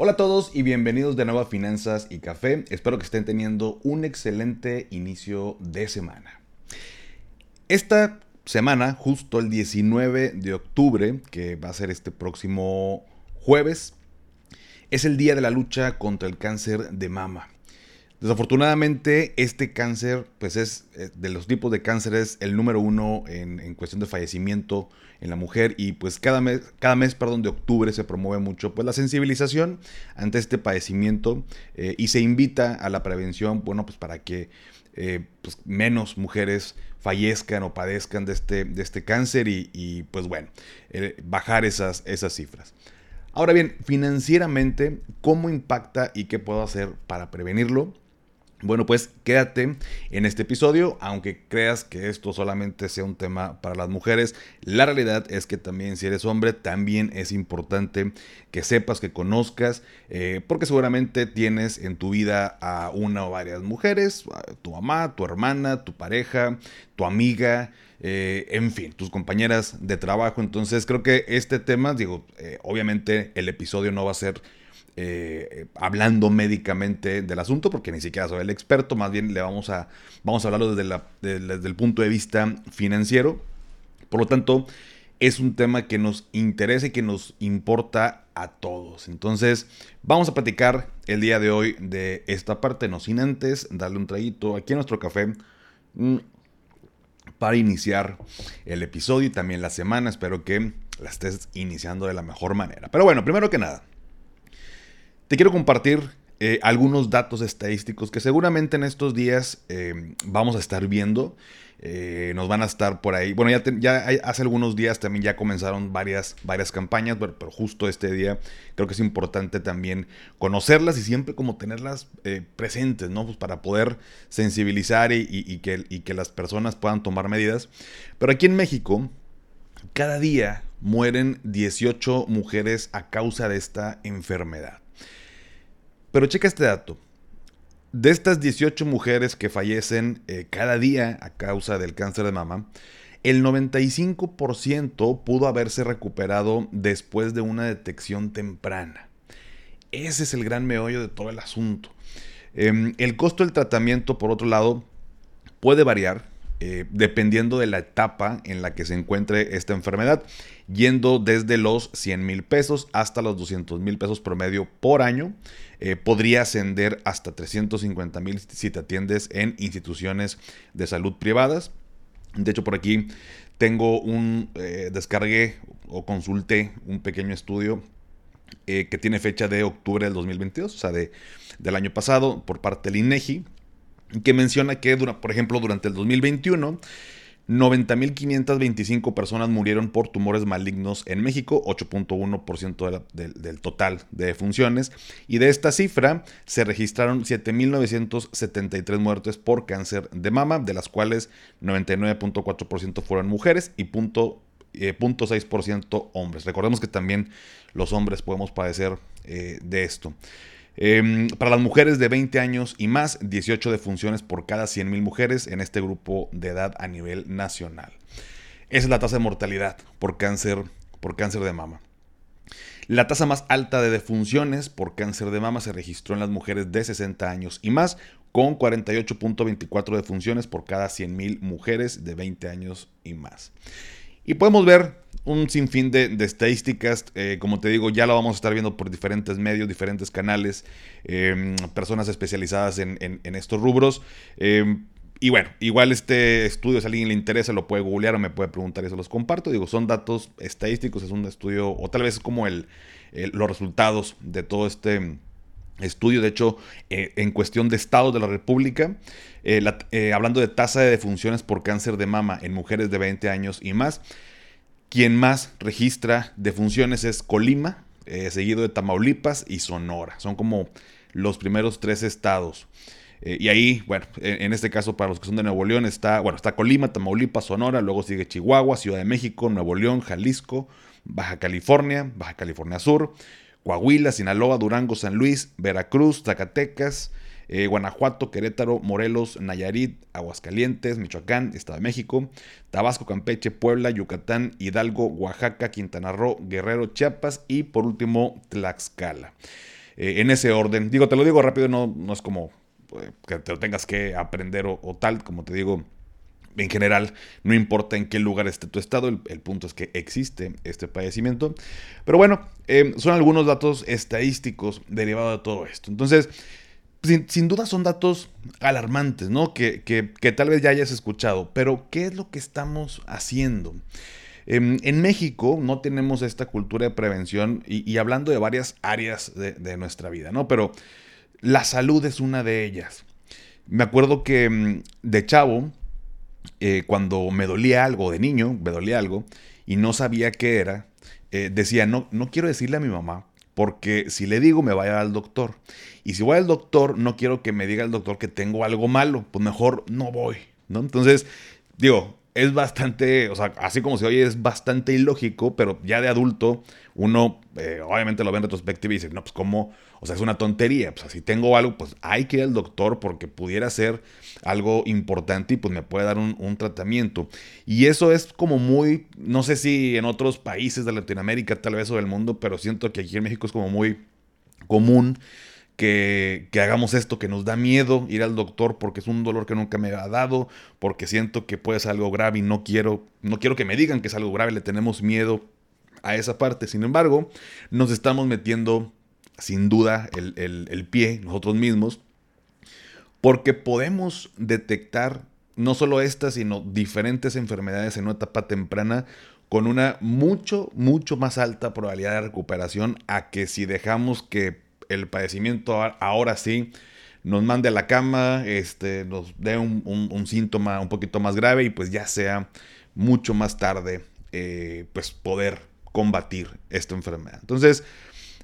Hola a todos y bienvenidos de nuevo a Finanzas y Café. Espero que estén teniendo un excelente inicio de semana. Esta semana, justo el 19 de octubre, que va a ser este próximo jueves, es el día de la lucha contra el cáncer de mama. Desafortunadamente, este cáncer, pues es eh, de los tipos de cánceres el número uno en, cuestión de fallecimiento en la mujer y pues cada mes, cada mes perdón, de octubre se promueve mucho pues la sensibilización ante este padecimiento eh, y se invita a la prevención, bueno, pues para que eh, pues menos mujeres fallezcan o padezcan de este, de este cáncer y, pues bueno, bajar esas, esas cifras. Ahora bien, financieramente, ¿cómo impacta y qué puedo hacer para prevenirlo? Bueno, pues quédate en este episodio, aunque creas que esto solamente sea un tema para las mujeres, la realidad es que también si eres hombre, también es importante que sepas, que conozcas, eh, porque seguramente tienes en tu vida a una o varias mujeres, tu mamá, tu hermana, tu pareja, tu amiga, eh, en fin, tus compañeras de trabajo. Entonces creo que este tema, digo, eh, obviamente el episodio no va a ser eh, hablando médicamente del asunto, porque ni siquiera soy el experto, más bien le vamos a, vamos a hablarlo desde, desde el punto de vista financiero. Por lo tanto, es un tema que nos interesa y que nos importa a todos. Entonces, vamos a platicar el día de hoy de esta parte, no sin antes darle un traguito aquí a nuestro café mm, para iniciar el episodio y también la semana. Espero que la estés iniciando de la mejor manera. Pero bueno, primero que nada, te quiero compartir eh, algunos datos estadísticos que seguramente en estos días eh, vamos a estar viendo. Eh, nos van a estar por ahí. Bueno, ya, hace algunos días también ya comenzaron varias, varias campañas, pero, justo este día creo que es importante también conocerlas y siempre como tenerlas presentes, ¿no? Pues para poder sensibilizar y que las personas puedan tomar medidas. Pero aquí en México, cada día mueren 18 mujeres a causa de esta enfermedad. Pero checa este dato. De estas 18 mujeres que fallecen eh, cada día a causa del cáncer de mama, el 95% pudo haberse recuperado después de una detección temprana. Ese es el gran meollo de todo el asunto. Em, el costo del tratamiento, por otro lado, puede variar eh, dependiendo de la etapa en la que se encuentre esta enfermedad, yendo desde los 100 mil pesos hasta los 200 mil pesos promedio por año. Eh, podría ascender hasta 350 mil si te atiendes en instituciones de salud privadas. De hecho, por aquí tengo un, eh, descargué o consulté un pequeño estudio que tiene fecha de octubre del 2022, o sea, de, del año pasado, por parte del INEGI, que menciona que, por ejemplo, durante el 2021, 90.525 personas murieron por tumores malignos en México, 8.1% del total de funciones. Y de esta cifra se registraron 7.973 muertes por cáncer de mama, de las cuales 99.4% fueron mujeres y 0.6% eh, hombres. Recordemos que también los hombres podemos padecer eh, de esto. Em, para las mujeres de 20 años y más, 18 defunciones por cada 100.000 mujeres en este grupo de edad a nivel nacional. Esa es la tasa de mortalidad por cáncer, por cáncer de mama. La tasa más alta de defunciones por cáncer de mama se registró en las mujeres de 60 años y más, con 48.24 defunciones por cada 100.000 mujeres de 20 años y más. Y podemos ver un sinfín de, estadísticas. Eh, como te digo, ya lo vamos a estar viendo por diferentes medios, diferentes canales, em, personas especializadas en, estos rubros. Em, y bueno, igual este estudio, si a alguien le interesa, lo puede googlear o me puede preguntar y se los comparto. Digo, son datos estadísticos, es un estudio, o tal vez es como el, los resultados de todo este estudio. De hecho, eh, en cuestión de estados de la República, eh, hablando de tasa de defunciones por cáncer de mama en mujeres de 20 años y más, quien más registra defunciones es Colima, eh, seguido de Tamaulipas y Sonora. Son como los primeros tres estados. Eh, y ahí, bueno, en, este caso para los que son de Nuevo León está, bueno, está Colima, Tamaulipas, Sonora, luego sigue Chihuahua, Ciudad de México, Nuevo León, Jalisco, Baja California, Baja California Sur, Coahuila, Sinaloa, Durango, San Luis, Veracruz, Zacatecas, eh, Guanajuato, Querétaro, Morelos, Nayarit, Aguascalientes, Michoacán, Estado de México, Tabasco, Campeche, Puebla, Yucatán, Hidalgo, Oaxaca, Quintana Roo, Guerrero, Chiapas y por último Tlaxcala. Eh, en ese orden, digo, te lo digo rápido, no, no es como eh, que te lo tengas que aprender o, tal, como te digo, en general, no importa en qué lugar esté tu estado, el, punto es que existe este padecimiento. Pero bueno, son algunos datos estadísticos derivados de todo esto. Entonces, sin, duda son datos alarmantes, ¿no? Que, tal vez ya hayas escuchado, pero ¿qué es lo que estamos haciendo? Em, en, México no tenemos esta cultura de prevención y, hablando de varias áreas de, nuestra vida, ¿no? Pero la salud es una de ellas. Me acuerdo que em, de chavo, eh, cuando me dolía algo, de niño, me dolía algo, y no sabía qué era, eh, decía, no, no quiero decirle a mi mamá porque si le digo me vaya al doctor. Y si voy al doctor, no quiero que me diga el doctor que tengo algo malo, pues mejor no voy, ¿no? Entonces, digo, es bastante, o sea, así como se oye, es bastante ilógico, pero ya de adulto uno eh, obviamente lo ve en retrospectiva y dice, no, pues cómo, o sea, es una tontería, pues si tengo algo, pues hay que ir al doctor porque pudiera ser algo importante y pues me puede dar un, un tratamiento. Y eso es como muy, no sé si en otros países de Latinoamérica tal vez o del mundo, pero siento que aquí en México es como muy común que, hagamos esto, que nos da miedo ir al doctor porque es un dolor que nunca me ha dado, porque siento que puede ser algo grave y no quiero, no quiero que me digan que es algo grave, le tenemos miedo a esa parte. Sin embargo, nos estamos metiendo sin duda el, el pie nosotros mismos, porque podemos detectar no solo estas, sino diferentes enfermedades en una etapa temprana con una mucho, mucho más alta probabilidad de recuperación a que si dejamos que el padecimiento ahora sí nos mande a la cama, este, nos dé un, síntoma un poquito más grave y pues ya sea mucho más tarde eh, pues poder combatir esta enfermedad. Entonces,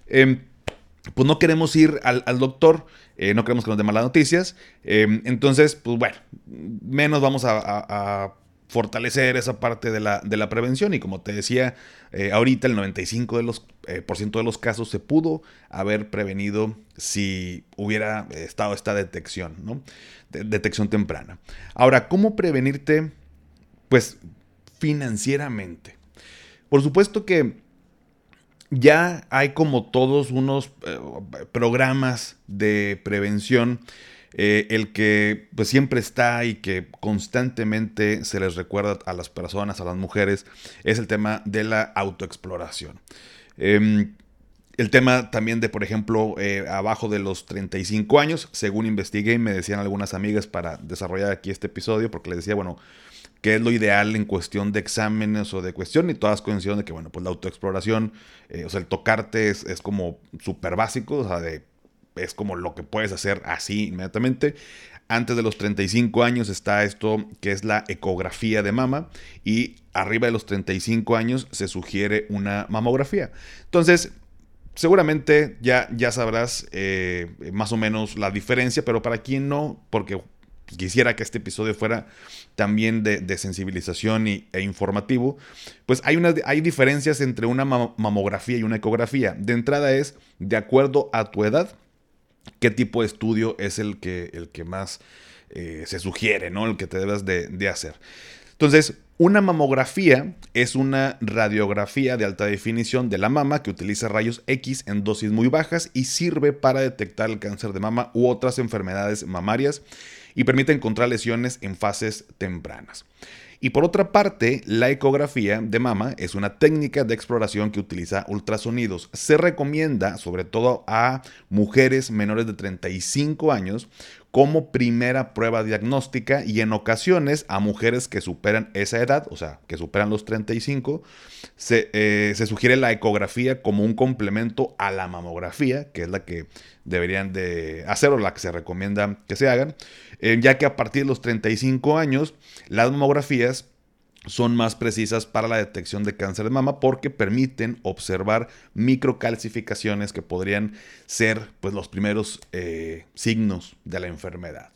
em, pues no queremos ir al, doctor, eh, no queremos que nos dé malas noticias, em, entonces, pues bueno, menos vamos a fortalecer esa parte de la, de la prevención y como te decía, eh, ahorita el 95% de los, eh, por ciento de los casos se pudo haber prevenido si hubiera estado esta detección, ¿no? detección temprana. Ahora, ¿cómo prevenirte? Pues financieramente. Por supuesto que ya hay como todos unos eh, programas de prevención eh, el que pues siempre está y que constantemente se les recuerda a las personas, a las mujeres, es el tema de la autoexploración. Em, el tema también de, por ejemplo, eh, abajo de los 35 años, según investigué, me decían algunas amigas para desarrollar aquí este episodio, porque les decía, bueno, qué es lo ideal en cuestión de exámenes o de cuestión, y todas coincidieron de que, bueno, pues la autoexploración, eh, o sea, el tocarte es, es como súper básico, o sea, de es como lo que puedes hacer así inmediatamente. Antes de los 35 años está esto que es la ecografía de mama y arriba de los 35 años se sugiere una mamografía. Entonces, seguramente ya, ya sabrás eh, más o menos la diferencia, pero para quien no, porque quisiera que este episodio fuera también de, sensibilización y, e informativo, pues hay, una, hay diferencias entre una mamografía y una ecografía. De entrada es, de acuerdo a tu edad, qué tipo de estudio es el que, el que más eh, se sugiere, ¿no? El que te debes de, hacer. Entonces, una mamografía es una radiografía de alta definición de la mama que utiliza rayos X en dosis muy bajas y sirve para detectar el cáncer de mama u otras enfermedades mamarias y permite encontrar lesiones en fases tempranas. Y por otra parte, la ecografía de mama es una técnica de exploración que utiliza ultrasonidos. Se recomienda sobre todo a mujeres menores de 35 años como primera prueba diagnóstica y en ocasiones a mujeres que superan esa edad, o sea, que superan los 35, se, eh, se, sugiere la ecografía como un complemento a la mamografía, que es la que deberían de hacer o la que se recomienda que se hagan, eh, ya que a partir de los 35 años las mamografías son más precisas para la detección de cáncer de mama porque permiten observar microcalcificaciones que podrían ser pues, los primeros eh, signos de la enfermedad.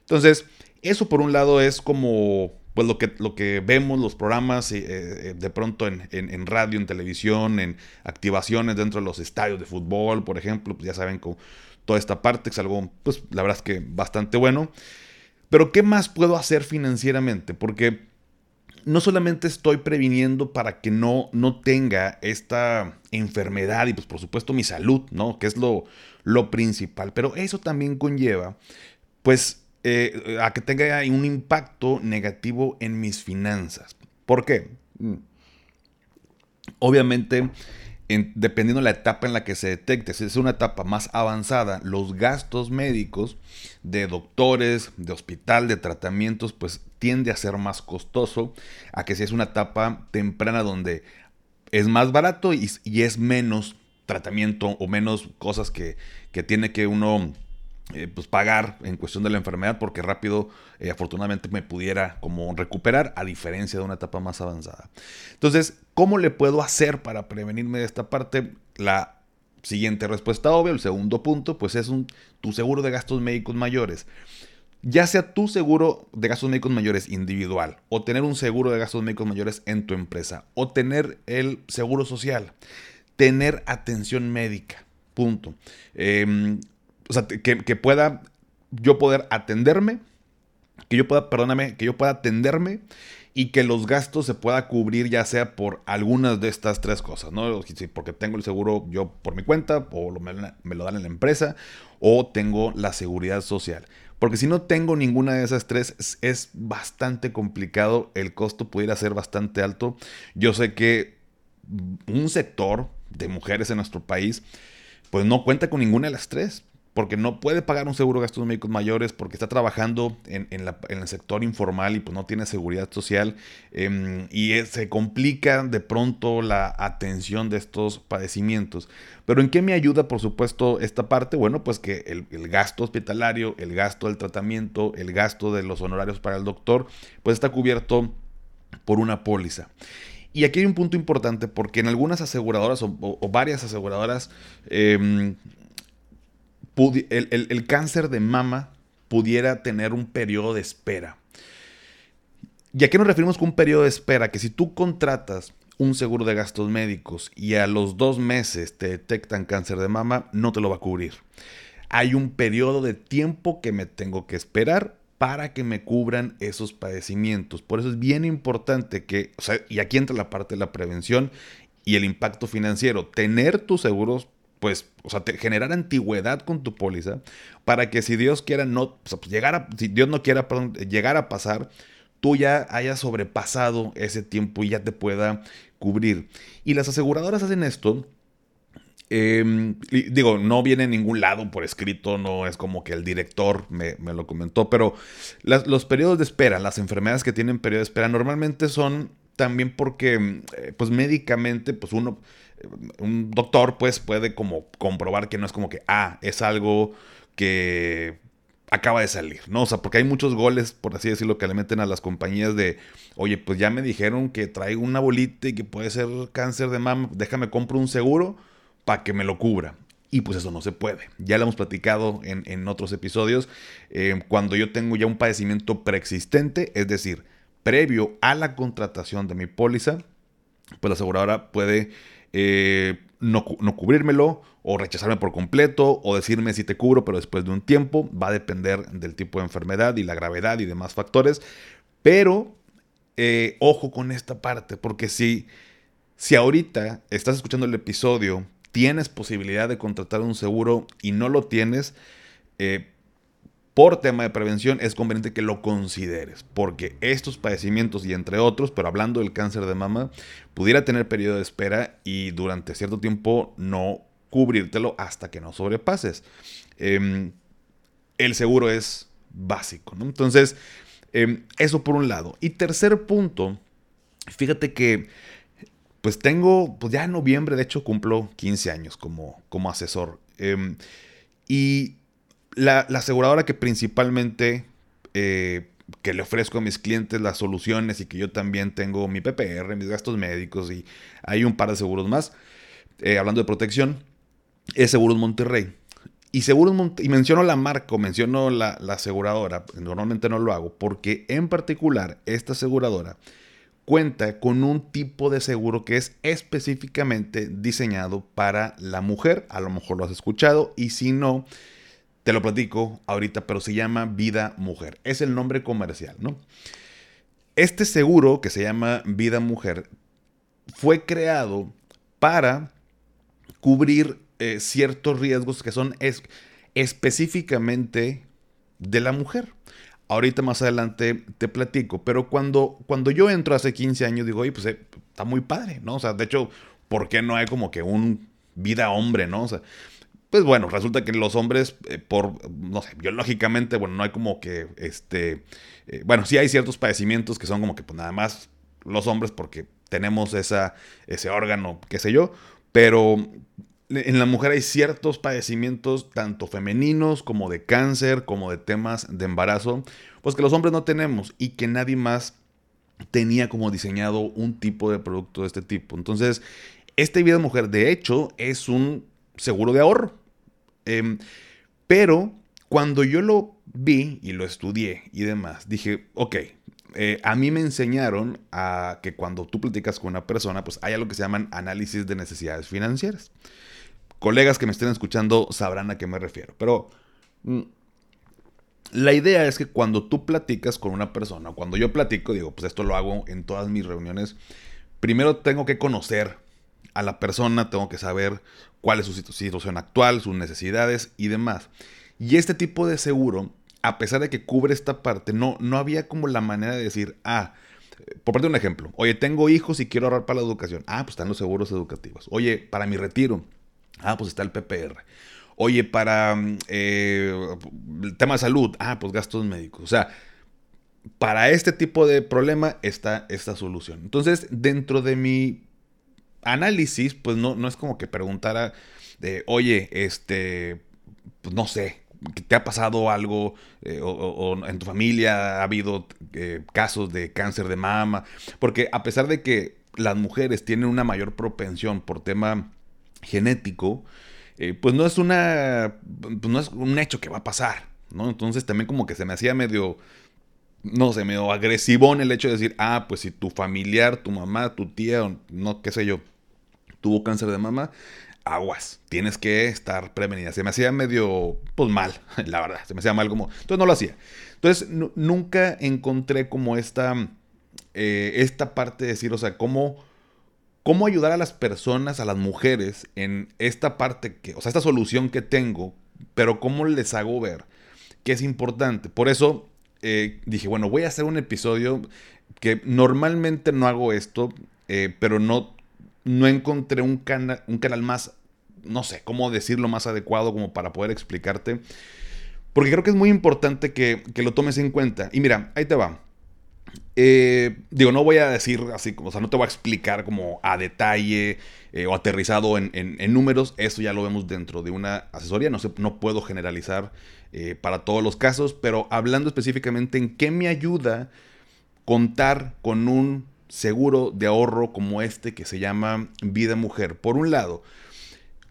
Entonces, eso por un lado es como pues lo que, lo que vemos, los programas eh, eh, de pronto en, radio, en televisión, en activaciones dentro de los estadios de fútbol, por ejemplo, pues ya saben, con toda esta parte, es algo, pues la verdad es que bastante bueno. Pero ¿qué más puedo hacer financieramente? Porque no solamente estoy previniendo para que no, no tenga esta enfermedad y pues por supuesto mi salud, ¿no? Que es lo, lo principal, pero eso también conlleva pues eh, a que tenga un impacto negativo en mis finanzas. ¿Por qué? Mm. Dependiendo de la etapa en la que se detecte, si es una etapa más avanzada, los gastos médicos de doctores, de hospital, de tratamientos, pues tiende a ser más costoso a que si es una etapa temprana donde es más barato y, es menos tratamiento o menos cosas que, que tiene que uno eh, pues pagar en cuestión de la enfermedad porque rápido eh, afortunadamente me pudiera como recuperar a diferencia de una etapa más avanzada. Entonces, ¿cómo le puedo hacer para prevenirme de esta parte? La siguiente respuesta obvia, el segundo punto, pues es un, tu seguro de gastos médicos mayores. Ya sea tu seguro de gastos médicos mayores individual o tener un seguro de gastos médicos mayores en tu empresa o tener el seguro social, tener atención médica, punto. Eh, o sea, que, pueda yo poder atenderme, que yo pueda, perdóname, que yo pueda atenderme y que los gastos se pueda cubrir ya sea por algunas de estas tres cosas, ¿no? Porque tengo el seguro yo por mi cuenta, o me, lo dan en la empresa, o tengo la seguridad social. Porque si no tengo ninguna de esas tres, es, es bastante complicado, el costo pudiera ser bastante alto. Yo sé que un sector de mujeres en nuestro país, pues no cuenta con ninguna de las tres porque no puede pagar un seguro de gastos médicos mayores, porque está trabajando en, el sector informal y pues no tiene seguridad social, em, y se complica de pronto la atención de estos padecimientos. Pero ¿en qué me ayuda, por supuesto, esta parte? Bueno, pues que el, gasto hospitalario, el gasto del tratamiento, el gasto de los honorarios para el doctor, pues está cubierto por una póliza. Y aquí hay un punto importante porque en algunas aseguradoras o, varias aseguradoras eh, el, cáncer de mama pudiera tener un periodo de espera. ¿Y a qué nos referimos con un periodo de espera? Que si tú contratas un seguro de gastos médicos y a los dos meses te detectan cáncer de mama, no te lo va a cubrir. Hay un periodo de tiempo que me tengo que esperar para que me cubran esos padecimientos. Por eso es bien importante que, y aquí entra la parte de la prevención y el impacto financiero, tener tus seguros pues, o sea, generar antigüedad con tu póliza para que si Dios quiera no, pues, llegar si Dios no quiera, llegar a pasar, tú ya hayas sobrepasado ese tiempo y ya te pueda cubrir. Y las aseguradoras hacen esto. Em, digo, no viene en ningún lado por escrito, no es como que el director me, lo comentó, pero los periodos de espera, las enfermedades que tienen periodo de espera, normalmente son también porque, eh, pues médicamente, pues uno un doctor pues puede como comprobar que no es como que, ah, es algo que acaba de salir, ¿no? O sea, porque hay muchos goles, por así decirlo, que le meten a las compañías de, oye, pues ya me dijeron que traigo una bolita y que puede ser cáncer de mama, déjame compro un seguro para que me lo cubra. Y pues eso no se puede. Ya lo hemos platicado en, otros episodios. Eh, cuando yo tengo ya un padecimiento preexistente, es decir, previo a la contratación de mi póliza, pues la aseguradora puede eh, no, no, cubrírmelo o rechazarme por completo o decirme si te cubro pero después de un tiempo. Va a depender del tipo de enfermedad y la gravedad y demás factores. Pero eh, ojo con esta parte porque si, si ahorita estás escuchando el episodio, tienes posibilidad de contratar un seguro y no lo tienes, eh, por tema de prevención es conveniente que lo consideres, porque estos padecimientos y entre otros, pero hablando del cáncer de mama, pudiera tener periodo de espera y durante cierto tiempo no cubrírtelo hasta que no sobrepases. Em, el seguro es básico, ¿no? Entonces, em, eso por un lado. Y tercer punto, fíjate que pues tengo, pues ya en noviembre, de hecho, cumplo 15 años como, como asesor. Em, y la, aseguradora que principalmente eh, que le ofrezco a mis clientes las soluciones y que yo también tengo mi PPR, mis gastos médicos y hay un par de seguros más. Eh, hablando de protección, es Seguros Monterrey. Y Seguros y menciono la marca menciono la, la aseguradora, normalmente no lo hago, porque en particular esta aseguradora cuenta con un tipo de seguro que es específicamente diseñado para la mujer. A lo mejor lo has escuchado y si no, te lo platico ahorita, pero se llama Vida Mujer. Es el nombre comercial, ¿no? Este seguro que se llama Vida Mujer fue creado para cubrir eh, ciertos riesgos que son específicamente de la mujer. Ahorita más adelante te platico, pero cuando, cuando yo entro hace 15 años digo, oye, pues eh, está muy padre, ¿no? O sea, de hecho, ¿por qué no hay como que un vida hombre, ¿no? O sea, pues bueno, resulta que los hombres, eh, por, no sé, biológicamente, bueno, no hay como que, este, eh, bueno, sí hay ciertos padecimientos que son como que pues nada más los hombres porque tenemos esa, ese órgano, qué sé yo, pero en la mujer hay ciertos padecimientos, tanto femeninos como de cáncer, como de temas de embarazo, pues que los hombres no tenemos y que nadie más tenía como diseñado un tipo de producto de este tipo. Entonces, este vida mujer, de hecho, es un seguro de ahorro. Em, pero cuando yo lo vi y lo estudié y demás, dije, ok, eh, a mí me enseñaron a que cuando tú platicas con una persona, pues hay algo que se llaman análisis de necesidades financieras. Colegas que me estén escuchando sabrán a qué me refiero, pero mm, la idea es que cuando tú platicas con una persona, cuando yo platico, digo, pues esto lo hago en todas mis reuniones, primero tengo que conocer a la persona, tengo que saber cuál es su situación actual, sus necesidades y demás. Y este tipo de seguro, a pesar de que cubre esta parte, no, no había como la manera de decir, ah, por parte de un ejemplo, oye, tengo hijos y quiero ahorrar para la educación. Ah, pues están los seguros educativos. Oye, para mi retiro. Ah, pues está el PPR. Oye, para eh, el tema de salud. Ah, pues gastos médicos. O sea, para este tipo de problema está esta solución. Entonces, dentro de mi análisis, pues no, no es como que preguntara de, oye, este, pues no sé, ¿te ha pasado algo eh, o, en tu familia ha habido eh, casos de cáncer de mama? Porque a pesar de que las mujeres tienen una mayor propensión por tema genético, eh, pues no es una, pues no es un hecho que va a pasar, ¿no? Entonces también como que se me hacía medio, no sé, medio agresivón el hecho de decir, ah, pues si tu familiar, tu mamá, tu tía, no, qué sé yo, tuvo cáncer de mama, aguas, tienes que estar prevenida. Se me hacía medio, pues mal, la verdad, se me hacía mal como... Entonces no lo hacía. Entonces nunca encontré como esta, eh, esta parte de decir, o sea, cómo, cómo ayudar a las personas, a las mujeres en esta parte, que, o sea, esta solución que tengo, pero cómo les hago ver que es importante. Por eso eh, dije, bueno, voy a hacer un episodio que normalmente no hago esto, eh, pero no no encontré un, un canal más, no sé, cómo decirlo más adecuado como para poder explicarte. Porque creo que es muy importante que, lo tomes en cuenta. Y mira, ahí te va. Eh, digo, no voy a decir así, o sea, no te voy a explicar como a detalle eh, o aterrizado en, números. Eso ya lo vemos dentro de una asesoría. No, sé, no puedo generalizar eh, para todos los casos, pero hablando específicamente en qué me ayuda contar con un seguro de ahorro como este que se llama Vida Mujer. Por un lado,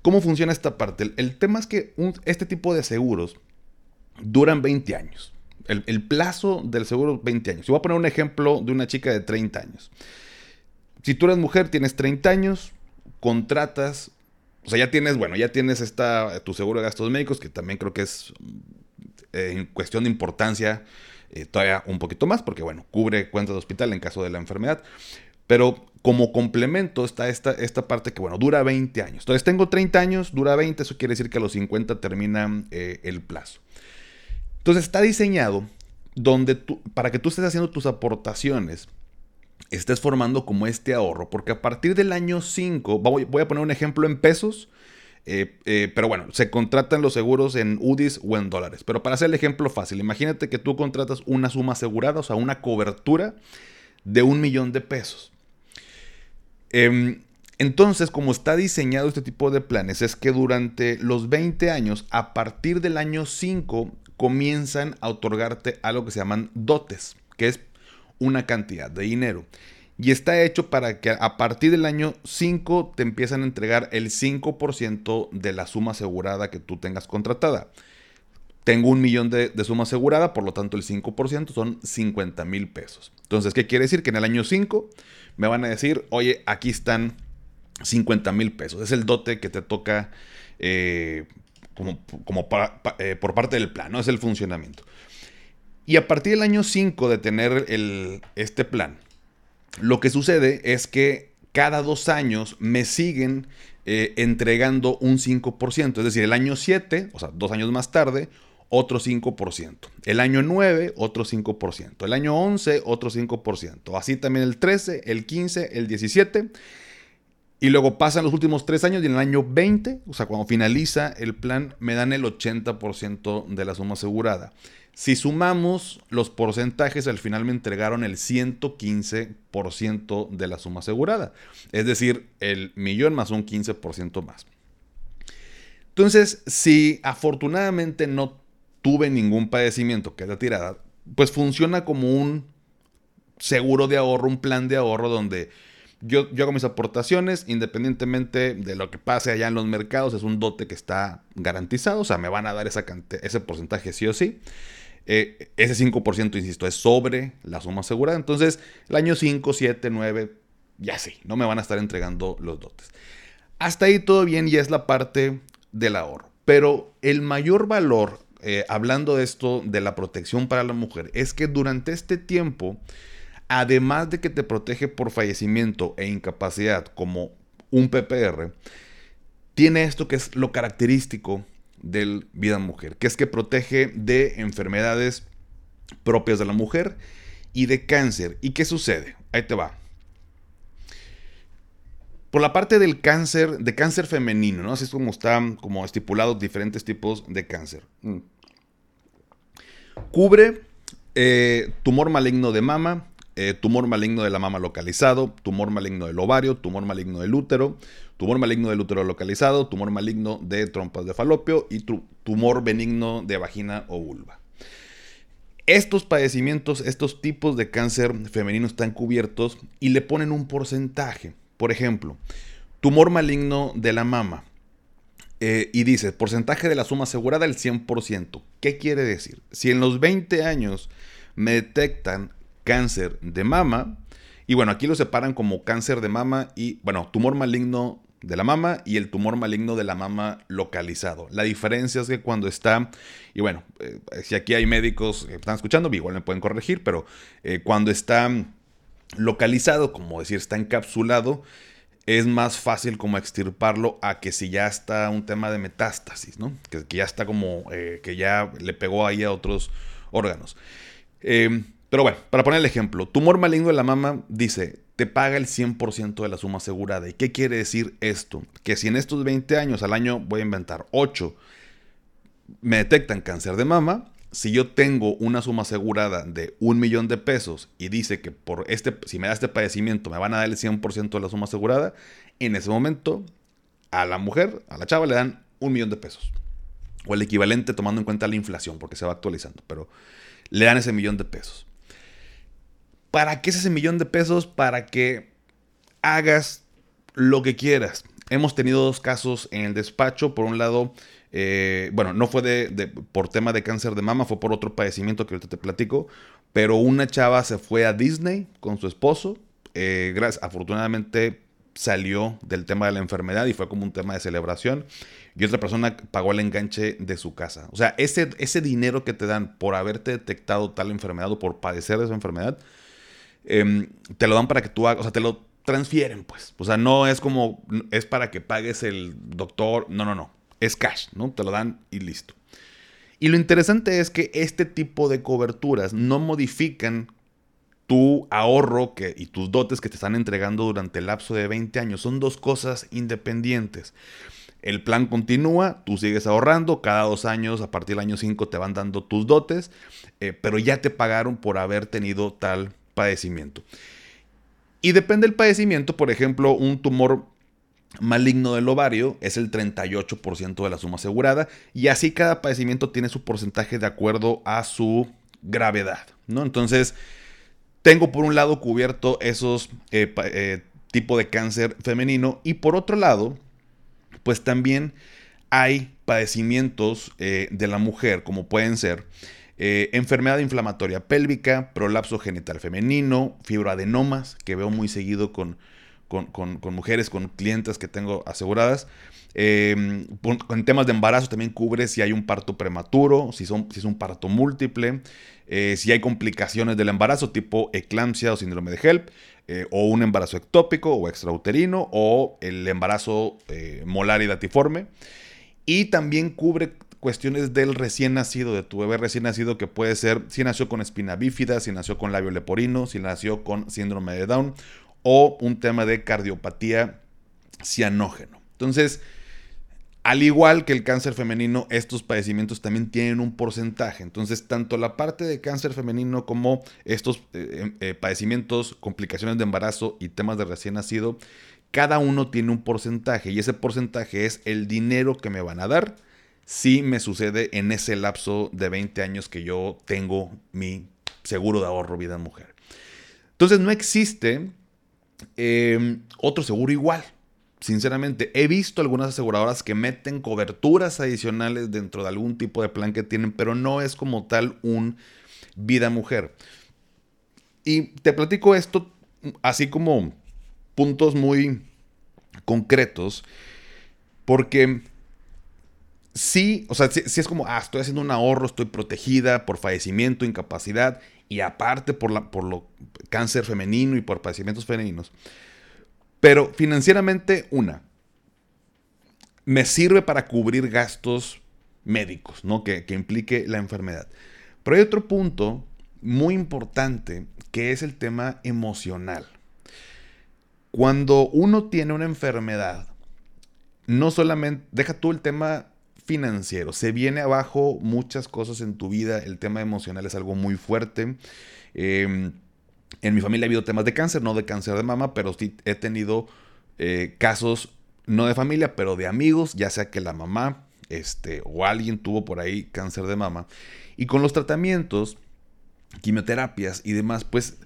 ¿cómo funciona esta parte? El, tema es que este tipo de seguros duran 20 años. El, plazo del seguro 20 años. Yo voy a poner un ejemplo de una chica de 30 años. Si tú eres mujer, tienes 30 años, contratas, o sea, ya tienes, bueno, ya tienes esta, tu seguro de gastos médicos, que también creo que es eh, cuestión de importancia eh, todavía un poquito más, porque bueno, cubre cuentas de hospital en caso de la enfermedad. Pero como complemento está esta, esta parte que, bueno, dura 20 años. Entonces tengo 30 años, dura 20, eso quiere decir que a los 50 termina eh, el plazo. Entonces está diseñado donde tú, para que tú estés haciendo tus aportaciones, estés formando como este ahorro, porque a partir del año 5, voy, voy a poner un ejemplo en pesos, eh, eh, pero bueno, se contratan los seguros en UDIs o en dólares. Pero para hacer el ejemplo fácil, imagínate que tú contratas una suma asegurada, o sea, una cobertura de un millón de pesos. Em, entonces, como está diseñado este tipo de planes, es que durante los 20 años, a partir del año 5, comienzan a otorgarte algo que se llaman dotes, que es una cantidad de dinero. Y está hecho para que a partir del año 5 te empiezan a entregar el 5% de la suma asegurada que tú tengas contratada. Tengo un millón de, suma asegurada, por lo tanto el 5% son 50 mil pesos. Entonces, ¿qué quiere decir? Que en el año 5 me van a decir, oye, aquí están 50 mil pesos. Es el dote que te toca eh, como, como eh, por parte del plan, ¿no? Es el funcionamiento. Y a partir del año 5 de tener el, este plan, lo que sucede es que cada dos años me siguen eh, entregando un 5%. Es decir, el año 7, o sea, dos años más tarde, otro 5%. El año 9, otro 5%. El año 11, otro 5%. Así también el 13, el 15, el 17. Y luego pasan los últimos tres años y en el año 20, o sea, cuando finaliza el plan, me dan el 80% de la suma asegurada. Si sumamos los porcentajes, al final me entregaron el 115% de la suma asegurada. Es decir, el millón más un 15% más. Entonces, si afortunadamente no tuve ningún padecimiento que haya tirada, pues funciona como un seguro de ahorro, un plan de ahorro donde yo, yo, hago mis aportaciones independientemente de lo que pase allá en los mercados. Es un dote que está garantizado. O sea, me van a dar esa ese porcentaje sí o sí. Eh, ese 5%, insisto, es sobre la suma asegurada. Entonces, el año 5, 7, 9, ya sí, no me van a estar entregando los dotes. Hasta ahí todo bien y es la parte del ahorro. Pero el mayor valor, eh, hablando de esto, de la protección para la mujer, es que durante este tiempo, además de que te protege por fallecimiento e incapacidad como un PPR, tiene esto que es lo característico del Vida Mujer, que es que protege de enfermedades propias de la mujer y de cáncer. ¿Y qué sucede? Ahí te va. Por la parte del cáncer, de cáncer femenino, ¿no? Así es como están como estipulados diferentes tipos de cáncer. Mm. Cubre eh, tumor maligno de mama, eh, tumor maligno de la mama localizado, tumor maligno del ovario, tumor maligno del útero, tumor maligno del útero localizado, tumor maligno de trompas de falopio y tumor benigno de vagina o vulva. Estos padecimientos, estos tipos de cáncer femenino están cubiertos y le ponen un porcentaje. Por ejemplo, tumor maligno de la mama. Eh, y dice, porcentaje de la suma asegurada el 100%. ¿Qué quiere decir? Si en los 20 años me detectan cáncer de mama, y bueno, aquí lo separan como cáncer de mama y, bueno, tumor maligno de la mama y el tumor maligno de la mama localizado. La diferencia es que cuando está, y bueno, eh, si aquí hay médicos que están escuchando, igual me pueden corregir, pero eh, cuando está localizado, como decir, está encapsulado, es más fácil como extirparlo a que si ya está un tema de metástasis, ¿no? Que, ya está como, eh, que ya le pegó ahí a otros órganos. Pero bueno, para poner el ejemplo, tumor maligno de la mama dice, te paga el 100% de la suma asegurada. ¿Y qué quiere decir esto? Que si en estos 20 años al año voy a inventar 8, me detectan cáncer de mama, si yo tengo una suma asegurada de un millón de pesos y dice que por este, si me da este padecimiento me van a dar el 100% de la suma asegurada, en ese momento a la mujer, a la chava le dan un millón de pesos. O el equivalente tomando en cuenta la inflación, porque se va actualizando, pero le dan ese millón de pesos. ¿Para qué es ese millón de pesos? Para que hagas lo que quieras. Hemos tenido dos casos en el despacho. Por un lado, eh, bueno, no fue de, por tema de cáncer de mama, fue por otro padecimiento que ahorita te platico. Pero una chava se fue a Disney con su esposo. Eh, gracias, afortunadamente salió del tema de la enfermedad y fue como un tema de celebración. Y otra persona pagó el enganche de su casa. O sea, ese, ese dinero que te dan por haberte detectado tal enfermedad o por padecer de esa enfermedad, Em, te lo dan para que tú hagas, o sea, te lo transfieren, pues. O sea, no es como, es para que pagues el doctor, no, no, no, es cash, ¿no? Te lo dan y listo. Y lo interesante es que este tipo de coberturas no modifican tu ahorro que, y tus dotes que te están entregando durante el lapso de 20 años. Son dos cosas independientes. El plan continúa, tú sigues ahorrando, cada dos años, a partir del año 5 te van dando tus dotes, eh, pero ya te pagaron por haber tenido tal padecimiento. Y depende del padecimiento, por ejemplo, un tumor maligno del ovario es el 38% de la suma asegurada y así cada padecimiento tiene su porcentaje de acuerdo a su gravedad, ¿no? Entonces, tengo por un lado cubierto esos eh, eh, tipo de cáncer femenino y por otro lado, pues también hay padecimientos eh, de la mujer, como pueden ser enfermedad inflamatoria pélvica, prolapso genital femenino, fibroadenomas, que veo muy seguido con, con, mujeres, con clientes que tengo aseguradas. Eh, con temas de embarazo también cubre si hay un parto prematuro, si, son, si es un parto múltiple, eh, si hay complicaciones del embarazo tipo eclampsia o síndrome de HELP, eh, o un embarazo ectópico o extrauterino, o el embarazo molar y datiforme. Y también cubre cuestiones del recién nacido, de tu bebé recién nacido, que puede ser si nació con espina bífida, si nació con labio leporino, si nació con síndrome de Down, o un tema de cardiopatía cianógeno. Entonces, al igual que el cáncer femenino, estos padecimientos también tienen un porcentaje. Entonces, tanto la parte de cáncer femenino como estos eh, em, eh, padecimientos, complicaciones de embarazo y temas de recién nacido, cada uno tiene un porcentaje y ese porcentaje es el dinero que me van a dar si me sucede en ese lapso de 20 años que yo tengo mi seguro de ahorro vida mujer. Entonces, no existe Em, otro seguro igual. Sinceramente, he visto algunas aseguradoras que meten coberturas adicionales dentro de algún tipo de plan que tienen, pero no es como tal un vida mujer. Y te platico esto así como puntos muy concretos, porque sí, o sea, sí, es como, ah, estoy haciendo un ahorro, estoy protegida por fallecimiento, incapacidad, y aparte por, la, por lo cáncer femenino y por padecimientos femeninos. Pero financieramente, una, me sirve para cubrir gastos médicos, ¿no? Que, que implique la enfermedad. Pero hay otro punto muy importante que es el tema emocional. Cuando uno tiene una enfermedad, no solamente, deja tú el tema financiero. Se viene abajo muchas cosas en tu vida. El tema emocional es algo muy fuerte. Em, en mi familia ha habido temas de cáncer, no de cáncer de mama, pero sí he tenido eh, casos, no de familia, pero de amigos, ya sea que la mamá este, o alguien tuvo por ahí cáncer de mama. Y con los tratamientos, quimioterapias y demás, pues,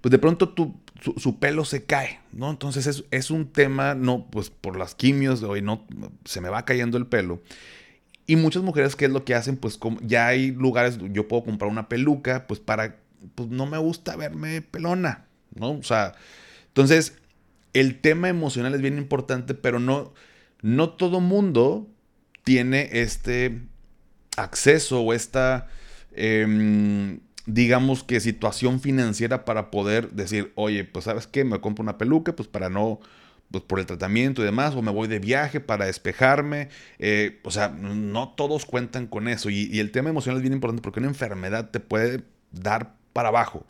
pues de pronto tu, su, pelo se cae, ¿no? Entonces es, es, un tema, no, pues por las quimios, hoy no, se me va cayendo el pelo. Y muchas mujeres, ¿qué es lo que hacen? Pues como ya hay lugares, yo puedo comprar una peluca, pues para, pues no me gusta verme pelona, ¿no? O sea, entonces el tema emocional es bien importante, pero no, no todo mundo tiene este acceso o esta... Em, digamos que situación financiera para poder decir, oye, pues sabes qué, me compro una peluca, pues para no, pues por el tratamiento y demás, o me voy de viaje para despejarme. Eh, o sea, no todos cuentan con eso. Y, y el tema emocional es bien importante porque una enfermedad te puede dar para abajo.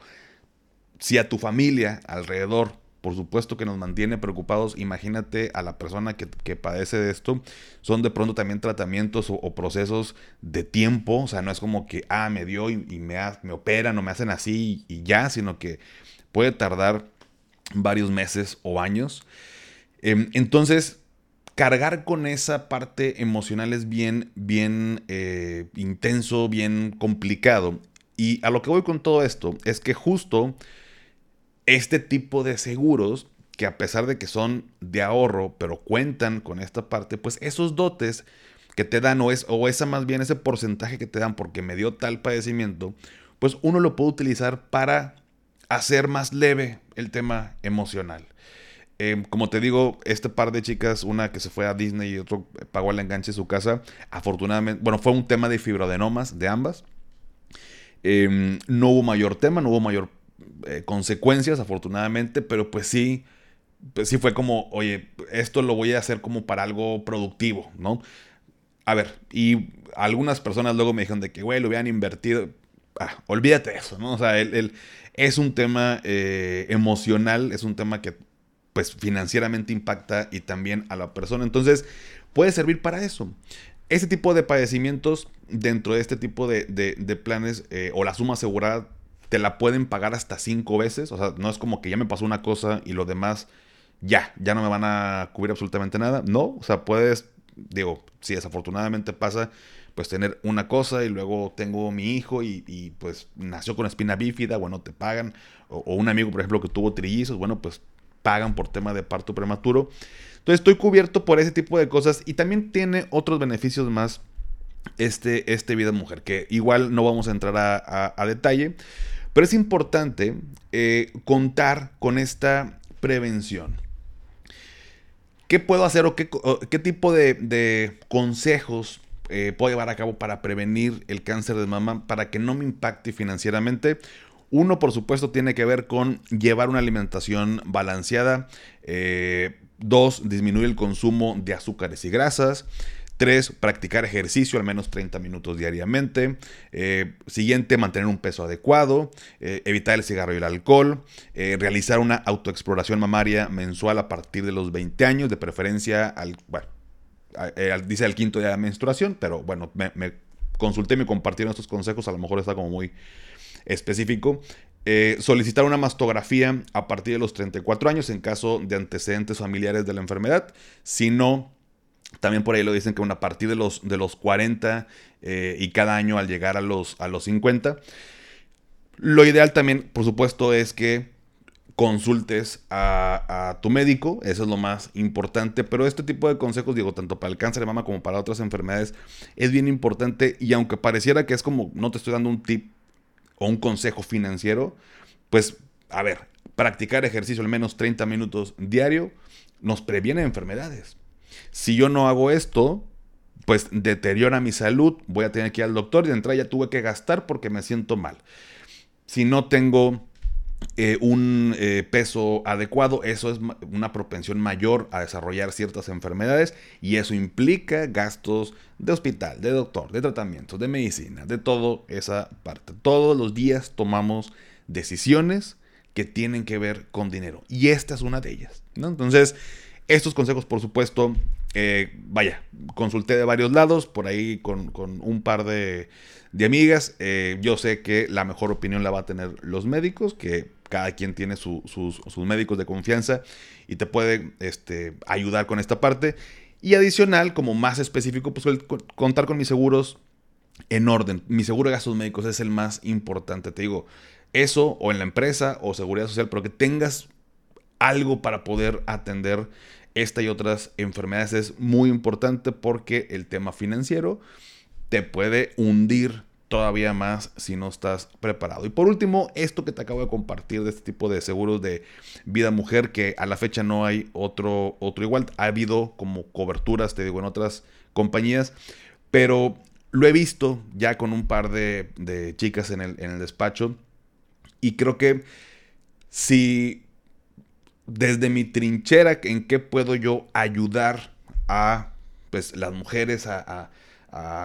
Si a tu familia alrededor por supuesto que nos mantiene preocupados. Imagínate a la persona que, padece de esto. Son de pronto también tratamientos o, procesos de tiempo. O sea, no es como que, ah, me dio y, me, me operan o me hacen así y, ya, sino que puede tardar varios meses o años. Em, entonces, cargar con esa parte emocional es bien, bien eh, intenso, bien complicado. Y a lo que voy con todo esto es que justo este tipo de seguros, que a pesar de que son de ahorro, pero cuentan con esta parte, pues esos dotes que te dan, o, es, o esa más bien ese porcentaje que te dan porque me dio tal padecimiento, pues uno lo puede utilizar para hacer más leve el tema emocional. Em, como te digo, este par de chicas, una que se fue a Disney y otro pagó el enganche de su casa, afortunadamente, bueno, fue un tema de fibroadenomas de ambas. Em, no hubo mayor tema, no hubo mayor eh, consecuencias, afortunadamente, pero pues sí, pues sí fue como, oye, esto lo voy a hacer como para algo productivo, ¿no? A ver, y algunas personas luego me dijeron de que, güey, lo hubieran invertido. Ah, olvídate de eso, ¿no? O sea, él, es un tema eh, emocional, es un tema que pues financieramente impacta y también a la persona. Entonces, puede servir para eso. Este tipo de padecimientos dentro de este tipo de, planes eh, o la suma asegurada te la pueden pagar hasta cinco veces. O sea, no es como que ya me pasó una cosa y lo demás ya, ya no me van a cubrir absolutamente nada. No, o sea, puedes, digo, si desafortunadamente pasa, pues tener una cosa y luego tengo mi hijo y, pues nació con espina bífida, bueno, te pagan. O, un amigo, por ejemplo, que tuvo trillizos, bueno, pues pagan por tema de parto prematuro. Entonces estoy cubierto por ese tipo de cosas y también tiene otros beneficios más este, este vida mujer, que igual no vamos a entrar a, detalle, pero es importante eh, contar con esta prevención. ¿Qué puedo hacer o qué, tipo de, consejos eh, puedo llevar a cabo para prevenir el cáncer de mama para que no me impacte financieramente? Uno, por supuesto, tiene que ver con llevar una alimentación balanceada. Eh, Dos, disminuir el consumo de azúcares y grasas. Tres, practicar ejercicio al menos 30 minutos diariamente. Eh, siguiente, mantener un peso adecuado. Eh, evitar el cigarro y el alcohol. Eh, realizar una autoexploración mamaria mensual a partir de los 20 años, de preferencia al, bueno, dice al quinto día de menstruación, pero bueno, me, consulté y me compartieron estos consejos, a lo mejor está como muy específico. Solicitar una mastografía a partir de los 34 años en caso de antecedentes familiares de la enfermedad. Si no, también por ahí lo dicen que a partir de los, de los 40 eh, y cada año al llegar a los, a los 50. Lo ideal también, por supuesto, es que consultes a, a, tu médico, eso es lo más importante, pero este tipo de consejos, digo, tanto para el cáncer de mama como para otras enfermedades, es bien importante y aunque pareciera que es como, no te estoy dando un tip o un consejo financiero, pues, a ver, practicar ejercicio al menos 30 minutos diario nos previene enfermedades. Si yo no hago esto, pues deteriora mi salud, voy a tener que ir al doctor y de entrada ya tuve que gastar porque me siento mal. Si no tengo eh, un eh, peso adecuado, eso es una propensión mayor a desarrollar ciertas enfermedades y eso implica gastos de hospital, de doctor, de tratamiento, de medicina, de toda esa parte. Todos los días tomamos decisiones que tienen que ver con dinero y esta es una de ellas. ¿no? Entonces, estos consejos, por supuesto, eh, vaya, consulté de varios lados, por ahí con, un par de, amigas. yo sé que la mejor opinión la va a tener los médicos, que cada quien tiene sus, médicos de confianza y te puede este, ayudar con esta parte. Y adicional, como más específico, pues contar con mis seguros en orden. Mi seguro de gastos médicos es el más importante. Te digo, eso o en la empresa o seguridad social, pero que tengas algo para poder atender esta y otras enfermedades es muy importante porque el tema financiero te puede hundir todavía más si no estás preparado. Y por último, esto que te acabo de compartir de este tipo de seguros de vida mujer, que a la fecha no hay otro, otro igual. Ha habido como coberturas, te digo, en otras compañías, pero lo he visto ya con un par de, chicas en el, en el despacho y creo que si desde mi trinchera, en qué puedo yo ayudar a pues, las mujeres a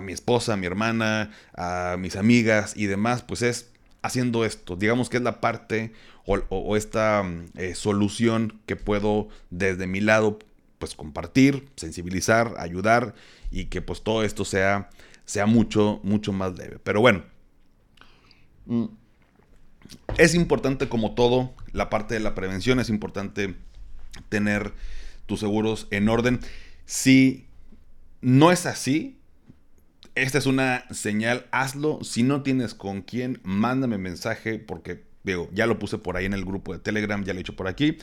mi esposa, a mi hermana, a mis amigas y demás, pues es haciendo esto. Digamos que es la parte o, esta eh, solución que puedo desde mi lado pues compartir, sensibilizar, ayudar y que pues todo esto sea, sea mucho, mucho más leve. Pero bueno, mm, es importante como todo, la parte de la prevención, es importante tener tus seguros en orden. Si no es así, esta es una señal, hazlo. Si no tienes con quién, mándame mensaje porque, digo, ya lo puse por ahí en el grupo de Telegram, ya lo he hecho por aquí.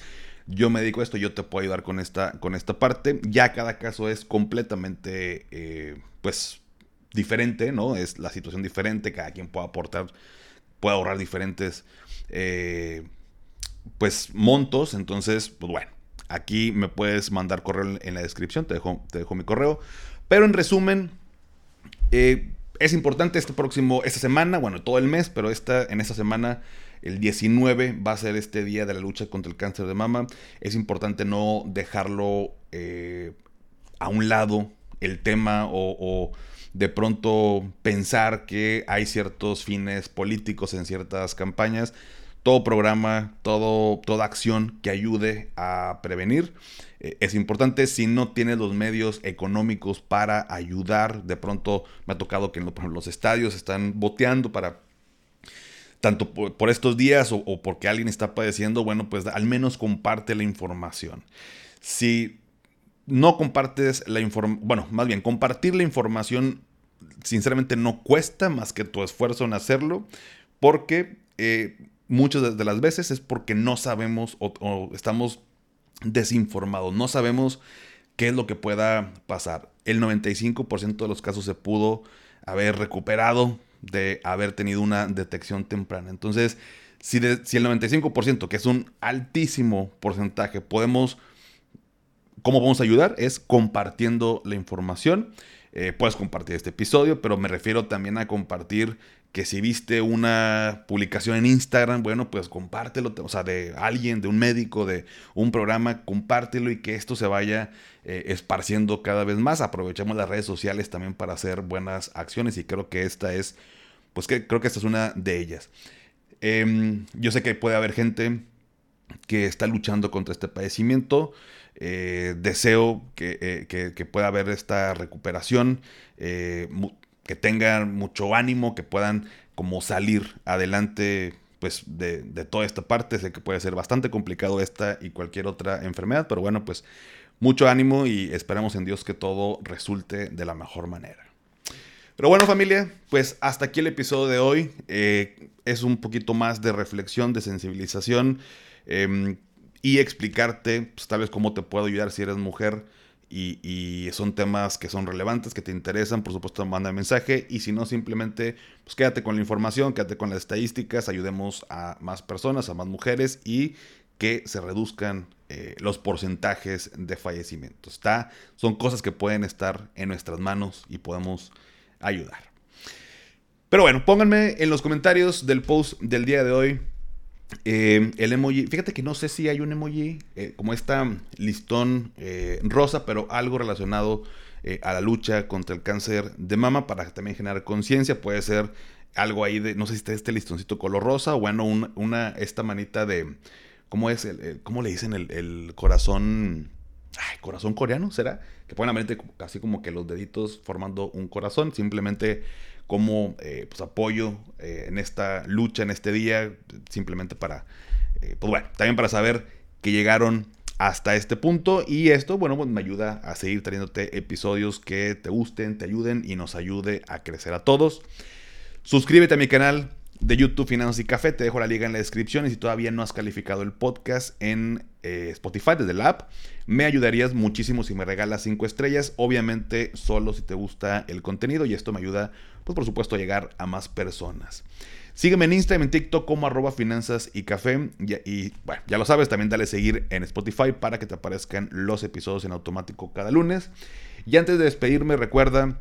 Yo me dedico a esto, yo te puedo ayudar con esta, con esta parte. Ya cada caso es completamente, eh, pues, diferente, ¿no? Es la situación diferente, cada quien puede aportar, puede ahorrar diferentes, eh, pues, montos. Entonces, pues bueno, aquí me puedes mandar correo en la descripción, te dejo, te dejo mi correo. Pero en resumen, eh, es importante este próximo, esta semana, bueno, todo el mes, pero esta, en esta semana, el 19, va a ser este día de la lucha contra el cáncer de mama. Es importante no dejarlo eh, a un lado el tema o, de pronto pensar que hay ciertos fines políticos en ciertas campañas todo programa, todo, toda acción que ayude a prevenir eh, es importante. Si no tienes los medios económicos para ayudar, de pronto me ha tocado que en los estadios están boteando para tanto por, estos días o, porque alguien está padeciendo, bueno, pues al menos comparte la información. Si no compartes la información, bueno, más bien, compartir la información sinceramente no cuesta más que tu esfuerzo en hacerlo, porque eh, muchas de las veces es porque no sabemos o estamos desinformados, no sabemos qué es lo que pueda pasar. El 95% de los casos se pudo haber recuperado de haber tenido una detección temprana. Entonces, si, el 95%, que es un altísimo porcentaje, podemos, ¿cómo podemos ayudar? Es compartiendo la información. Eh, puedes compartir este episodio, pero me refiero también a compartir que si viste una publicación en Instagram, bueno, pues compártelo, o sea, de alguien, de un médico, de un programa, compártelo y que esto se vaya eh, esparciendo cada vez más. Aprovechemos las redes sociales también para hacer buenas acciones y creo que esta es, pues que, creo que esta es una de ellas. Em, yo sé que puede haber gente que está luchando contra este padecimiento. Eh, deseo que, eh, que, pueda haber esta recuperación que tengan mucho ánimo, que puedan como salir adelante pues de, toda esta parte. Sé que puede ser bastante complicado esta y cualquier otra enfermedad, pero bueno, pues mucho ánimo y esperamos en Dios que todo resulte de la mejor manera. Pero bueno familia, pues hasta aquí el episodio de hoy. Eh, es un poquito más de reflexión, de sensibilización em, y explicarte pues, tal vez cómo te puedo ayudar si eres mujer y, son temas que son relevantes, que te interesan, por supuesto manda mensaje y si no simplemente pues quédate con la información, quédate con las estadísticas, ayudemos a más personas, a más mujeres y que se reduzcan eh, los porcentajes de fallecimientos. Está, son cosas que pueden estar en nuestras manos y podemos ayudar. Pero bueno, pónganme en los comentarios del post del día de hoy eh, el emoji, fíjate que no sé si hay un emoji eh, como esta listón eh, rosa, pero algo relacionado a la lucha contra el cáncer de mama para también generar conciencia. Puede ser algo ahí de, no sé si está este listoncito color rosa o bueno, una, esta manita de, ¿cómo es? ¿Cómo le dicen el, corazón? Ay, corazón coreano, ¿será? Que pueden haber casi como que los deditos formando un corazón, simplemente como eh, pues, apoyo eh, en esta lucha, en este día, simplemente para, eh, pues bueno, también para saber que llegaron hasta este punto y esto, bueno, pues me ayuda a seguir trayéndote episodios que te gusten, te ayuden y nos ayude a crecer a todos. Suscríbete a mi canal de YouTube Finanzas y Café, te dejo la liga en la descripción y si todavía no has calificado el podcast en Spotify desde la app, me ayudarías muchísimo si me regalas 5 estrellas, obviamente solo si te gusta el contenido y esto me ayuda pues por supuesto llegar a más personas. Sígueme en Instagram, en TikTok como arroba finanzas y café. Y, bueno, ya lo sabes, también dale seguir en Spotify para que te aparezcan los episodios en automático cada lunes. Y antes de despedirme, recuerda,